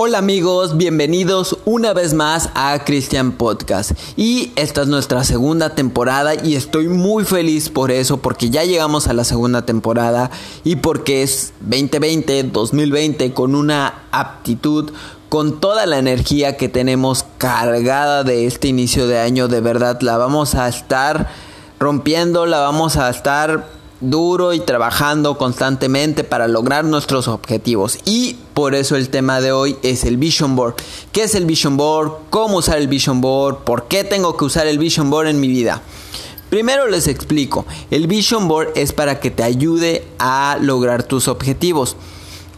Hola amigos, bienvenidos una vez más a Christian Podcast. Y esta es nuestra segunda temporada y estoy muy feliz por eso, porque ya llegamos a la segunda temporada y porque es 2020, 2020 con una aptitud, con toda la energía que tenemos cargada de este inicio de año, de verdad la vamos a estar rompiendo, la vamos a estar duro y trabajando constantemente para lograr nuestros objetivos. Y por eso el tema de hoy es el Vision Board. ¿Qué es el Vision Board? ¿Cómo usar el Vision Board? ¿Por qué tengo que usar el Vision Board en mi vida? Primero les explico, el Vision Board es para que te ayude a lograr tus objetivos.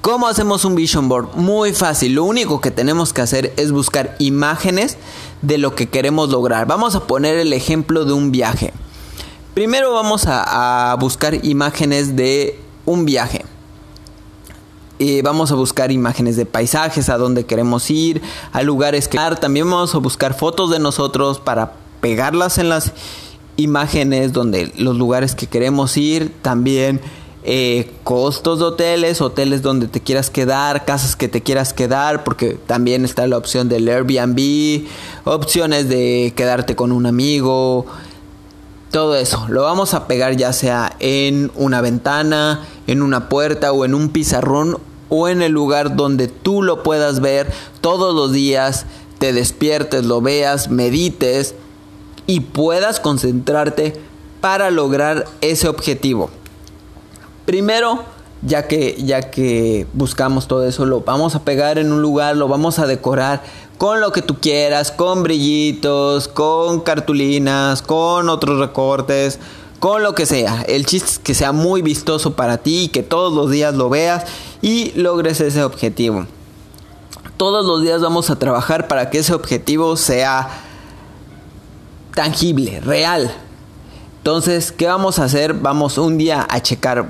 ¿Cómo hacemos un Vision Board? Muy fácil, lo único que tenemos que hacer es buscar imágenes de lo que queremos lograr. Vamos a poner el ejemplo de un viaje. Primero vamos a, buscar imágenes de un viaje. y vamos a buscar imágenes de paisajes, a donde queremos ir, a lugares que... También vamos a buscar fotos de nosotros para pegarlas en las imágenes donde los lugares que queremos ir. También eh, costos de hoteles, hoteles donde te quieras quedar, casas que te quieras quedar, porque también está la opción del Airbnb, opciones de quedarte con un amigo, todo eso lo vamos a pegar ya sea en una ventana, en una puerta o en un pizarrón o en el lugar donde tú lo puedas ver todos los días, te despiertes, lo veas, medites y puedas concentrarte para lograr ese objetivo. Primero, ya que ya que buscamos todo eso, lo vamos a pegar en un lugar, lo vamos a decorar con lo que tú quieras, con brillitos, con cartulinas, con otros recortes, con lo que sea. El chiste es que sea muy vistoso para ti y que todos los días lo veas y logres ese objetivo. Todos los días vamos a trabajar para que ese objetivo sea tangible, real. Entonces, ¿qué vamos a hacer? Vamos un día a checar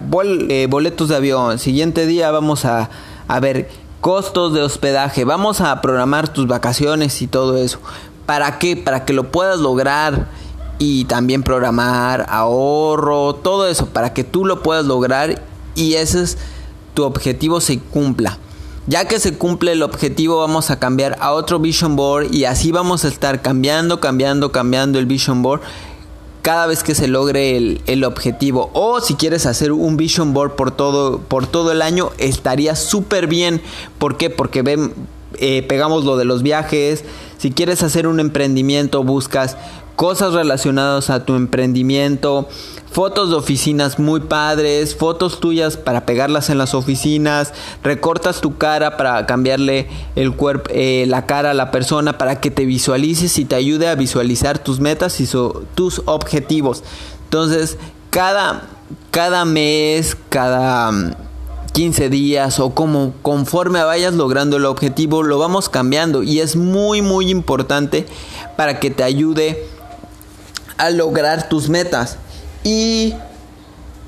eh, boletos de avión. Siguiente día vamos a, a ver costos de hospedaje, vamos a programar tus vacaciones y todo eso. ¿Para qué? Para que lo puedas lograr y también programar ahorro, todo eso, para que tú lo puedas lograr y ese es tu objetivo se cumpla. Ya que se cumple el objetivo vamos a cambiar a otro vision board y así vamos a estar cambiando, cambiando, cambiando el vision board cada vez que se logre el, objetivo. O si quieres hacer un vision board por todo, por todo el año, estaría súper bien. ¿Por qué? Porque ven, eh, pegamos lo de los viajes. Si quieres hacer un emprendimiento, buscas cosas relacionadas a tu emprendimiento, fotos de oficinas muy padres, fotos tuyas para pegarlas en las oficinas, recortas tu cara para cambiarle el cuerpo, eh, la cara a la persona para que te visualices y te ayude a visualizar tus metas y tus objetivos. Entonces, cada, cada mes, cada 15 mm, días o como conforme vayas logrando el objetivo, lo vamos cambiando y es muy muy importante para que te ayude a lograr tus metas. Y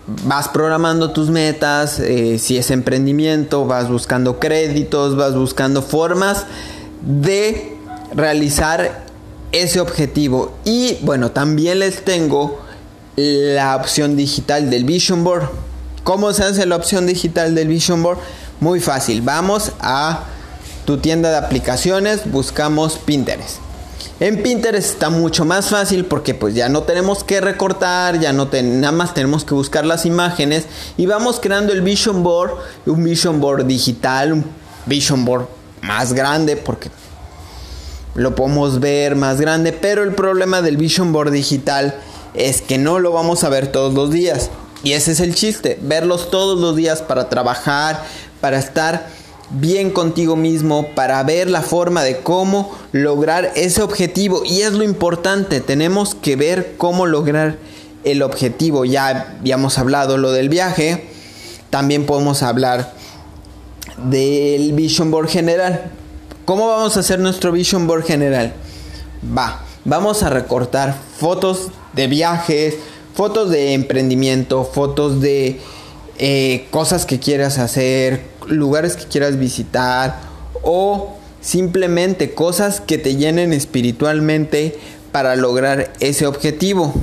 vas programando tus metas, eh, si es emprendimiento, vas buscando créditos, vas buscando formas de realizar ese objetivo. Y bueno, también les tengo la opción digital del Vision Board. ¿Cómo se hace la opción digital del Vision Board? Muy fácil, vamos a tu tienda de aplicaciones, buscamos Pinterest. En Pinterest está mucho más fácil porque pues ya no tenemos que recortar, ya no nada más tenemos que buscar las imágenes y vamos creando el vision board, un vision board digital, un vision board más grande porque lo podemos ver más grande, pero el problema del vision board digital es que no lo vamos a ver todos los días. Y ese es el chiste, verlos todos los días para trabajar, para estar bien contigo mismo para ver la forma de cómo lograr ese objetivo. Y es lo importante, tenemos que ver cómo lograr el objetivo. Ya habíamos hablado lo del viaje, también podemos hablar del Vision Board general. ¿Cómo vamos a hacer nuestro Vision Board general? Va, vamos a recortar fotos de viajes, fotos de emprendimiento, fotos de eh, cosas que quieras hacer, lugares que quieras visitar o simplemente cosas que te llenen espiritualmente para lograr ese objetivo.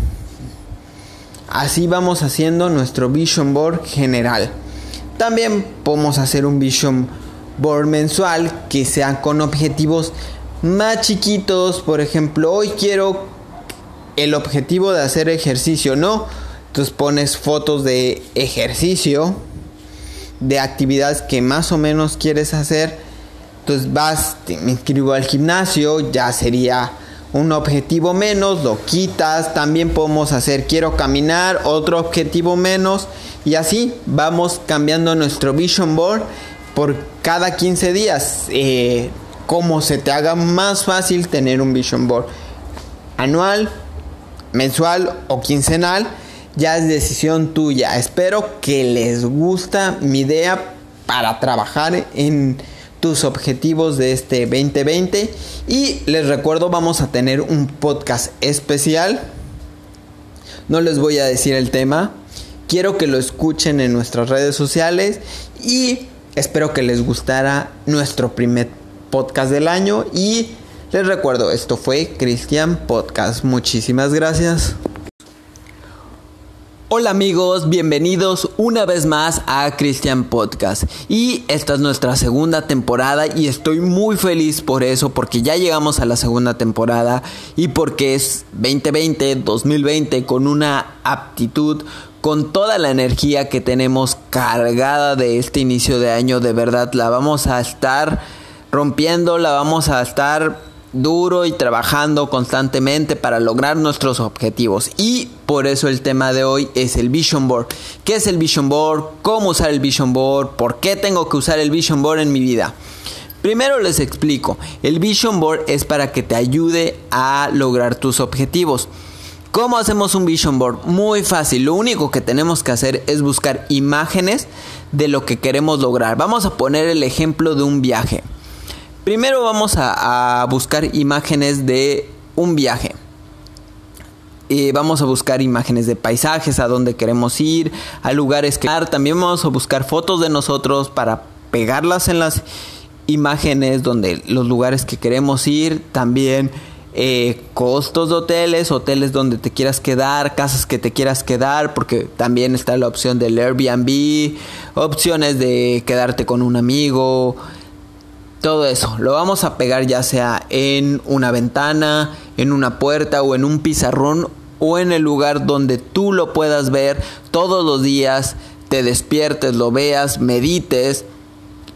Así vamos haciendo nuestro vision board general. También podemos hacer un vision board mensual que sean con objetivos más chiquitos. Por ejemplo, hoy quiero el objetivo de hacer ejercicio, ¿no? Entonces pones fotos de ejercicio, de actividades que más o menos quieres hacer. Entonces vas, te, me inscribo al gimnasio, ya sería un objetivo menos, lo quitas. También podemos hacer quiero caminar, otro objetivo menos. Y así vamos cambiando nuestro vision board por cada 15 días. Eh, como se te haga más fácil tener un vision board anual, mensual o quincenal. Ya es decisión tuya. Espero que les gusta mi idea para trabajar en tus objetivos de este 2020 y les recuerdo vamos a tener un podcast especial. No les voy a decir el tema. Quiero que lo escuchen en nuestras redes sociales y espero que les gustara nuestro primer podcast del año. Y les recuerdo esto fue Cristian Podcast. Muchísimas gracias Hola amigos, bienvenidos una vez más a Christian Podcast. Y esta es nuestra segunda temporada y estoy muy feliz por eso, porque ya llegamos a la segunda temporada y porque es 2020, 2020 con una aptitud, con toda la energía que tenemos cargada de este inicio de año, de verdad la vamos a estar rompiendo, la vamos a estar duro y trabajando constantemente para lograr nuestros objetivos. Y por eso el tema de hoy es el Vision Board. ¿Qué es el Vision Board? ¿Cómo usar el Vision Board? ¿Por qué tengo que usar el Vision Board en mi vida? Primero les explico, el Vision Board es para que te ayude a lograr tus objetivos. ¿Cómo hacemos un Vision Board? Muy fácil, lo único que tenemos que hacer es buscar imágenes de lo que queremos lograr. Vamos a poner el ejemplo de un viaje. Primero vamos a, buscar imágenes de un viaje. y vamos a buscar imágenes de paisajes, a dónde queremos ir, a lugares que... También vamos a buscar fotos de nosotros para pegarlas en las imágenes donde los lugares que queremos ir. También eh, costos de hoteles, hoteles donde te quieras quedar, casas que te quieras quedar, porque también está la opción del Airbnb, opciones de quedarte con un amigo, todo eso lo vamos a pegar ya sea en una ventana, en una puerta o en un pizarrón o en el lugar donde tú lo puedas ver todos los días, te despiertes, lo veas, medites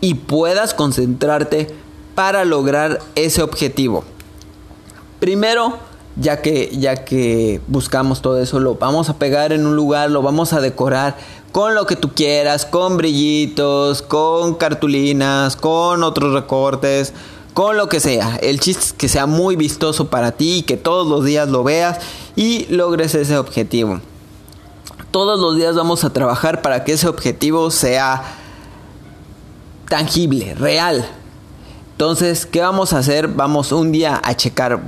y puedas concentrarte para lograr ese objetivo. Primero, ya que ya que buscamos todo eso, lo vamos a pegar en un lugar, lo vamos a decorar con lo que tú quieras, con brillitos, con cartulinas, con otros recortes, con lo que sea. El chiste es que sea muy vistoso para ti, y que todos los días lo veas y logres ese objetivo. Todos los días vamos a trabajar para que ese objetivo sea tangible, real. Entonces, ¿qué vamos a hacer? Vamos un día a checar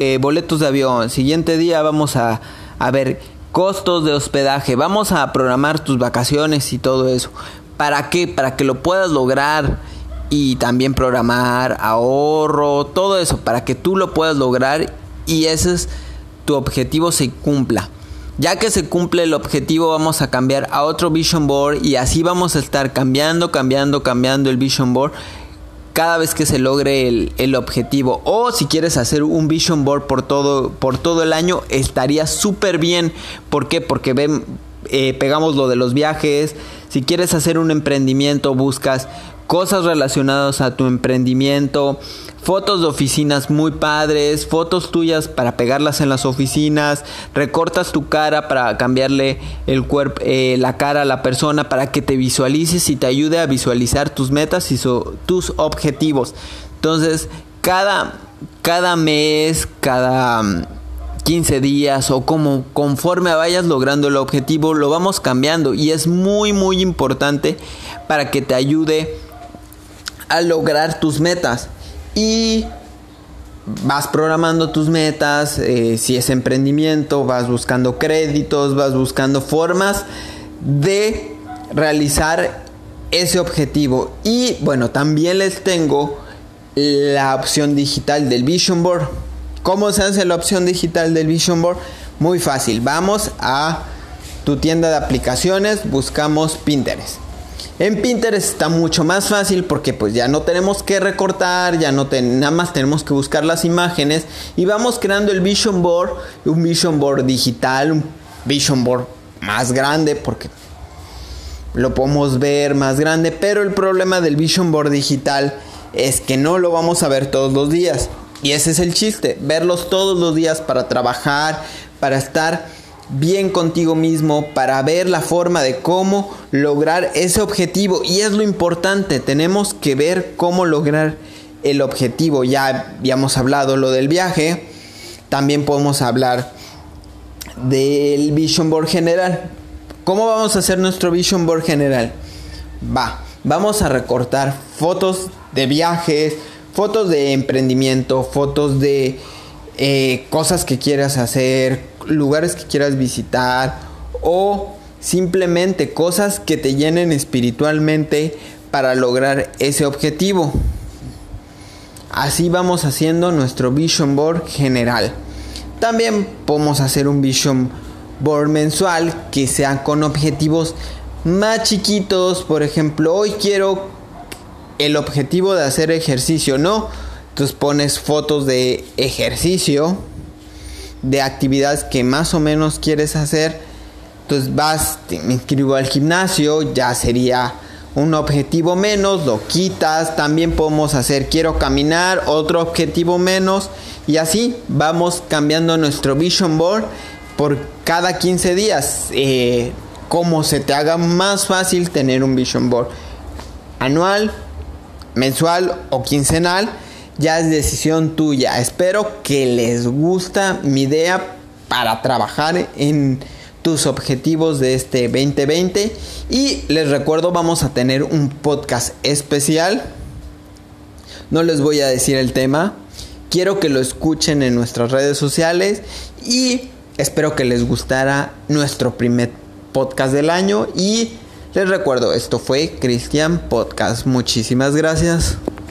eh, boletos de avión. Siguiente día vamos a, a ver costos de hospedaje, vamos a programar tus vacaciones y todo eso. ¿Para qué? Para que lo puedas lograr y también programar ahorro, todo eso, para que tú lo puedas lograr y ese es tu objetivo se cumpla. Ya que se cumple el objetivo vamos a cambiar a otro vision board y así vamos a estar cambiando, cambiando, cambiando el vision board cada vez que se logre el, objetivo. O si quieres hacer un vision board por todo, por todo el año, estaría súper bien. ¿Por qué? Porque ven, eh, pegamos lo de los viajes. Si quieres hacer un emprendimiento, buscas cosas relacionadas a tu emprendimiento, fotos de oficinas muy padres, fotos tuyas para pegarlas en las oficinas, recortas tu cara para cambiarle el cuerpo, eh, la cara a la persona para que te visualices y te ayude a visualizar tus metas y tus objetivos. Entonces, cada, cada mes, cada 15 mm, días o como conforme vayas logrando el objetivo, lo vamos cambiando y es muy muy importante para que te ayude a lograr tus metas. Y vas programando tus metas, eh, si es emprendimiento, vas buscando créditos, vas buscando formas de realizar ese objetivo. Y bueno, también les tengo la opción digital del Vision Board. ¿Cómo se hace la opción digital del Vision Board? Muy fácil, vamos a tu tienda de aplicaciones, buscamos Pinterest. En Pinterest está mucho más fácil porque pues ya no tenemos que recortar, ya no nada más tenemos que buscar las imágenes y vamos creando el vision board, un vision board digital, un vision board más grande porque lo podemos ver más grande, pero el problema del vision board digital es que no lo vamos a ver todos los días. Y ese es el chiste, verlos todos los días para trabajar, para estar bien contigo mismo para ver la forma de cómo lograr ese objetivo. Y es lo importante, tenemos que ver cómo lograr el objetivo. Ya habíamos hablado lo del viaje, también podemos hablar del Vision Board general. ¿Cómo vamos a hacer nuestro Vision Board general? Va, vamos a recortar fotos de viajes, fotos de emprendimiento, fotos de eh, cosas que quieras hacer, lugares que quieras visitar o simplemente cosas que te llenen espiritualmente para lograr ese objetivo. Así vamos haciendo nuestro vision board general. También podemos hacer un vision board mensual que sea con objetivos más chiquitos. Por ejemplo, hoy quiero el objetivo de hacer ejercicio, ¿no? Entonces pones fotos de ejercicio de actividades que más o menos quieres hacer. Entonces vas, me inscribo al gimnasio, ya sería un objetivo menos, lo quitas. También podemos hacer quiero caminar, otro objetivo menos. Y así vamos cambiando nuestro vision board por cada 15 días. Eh, como se te haga más fácil tener un vision board anual, mensual o quincenal ya es decisión tuya. Espero que les gusta mi idea para trabajar en tus objetivos de este 2020 y les recuerdo vamos a tener un podcast especial. No les voy a decir el tema. Quiero que lo escuchen en nuestras redes sociales y espero que les gustara nuestro primer podcast del año y les recuerdo, esto fue Cristian Podcast. Muchísimas gracias.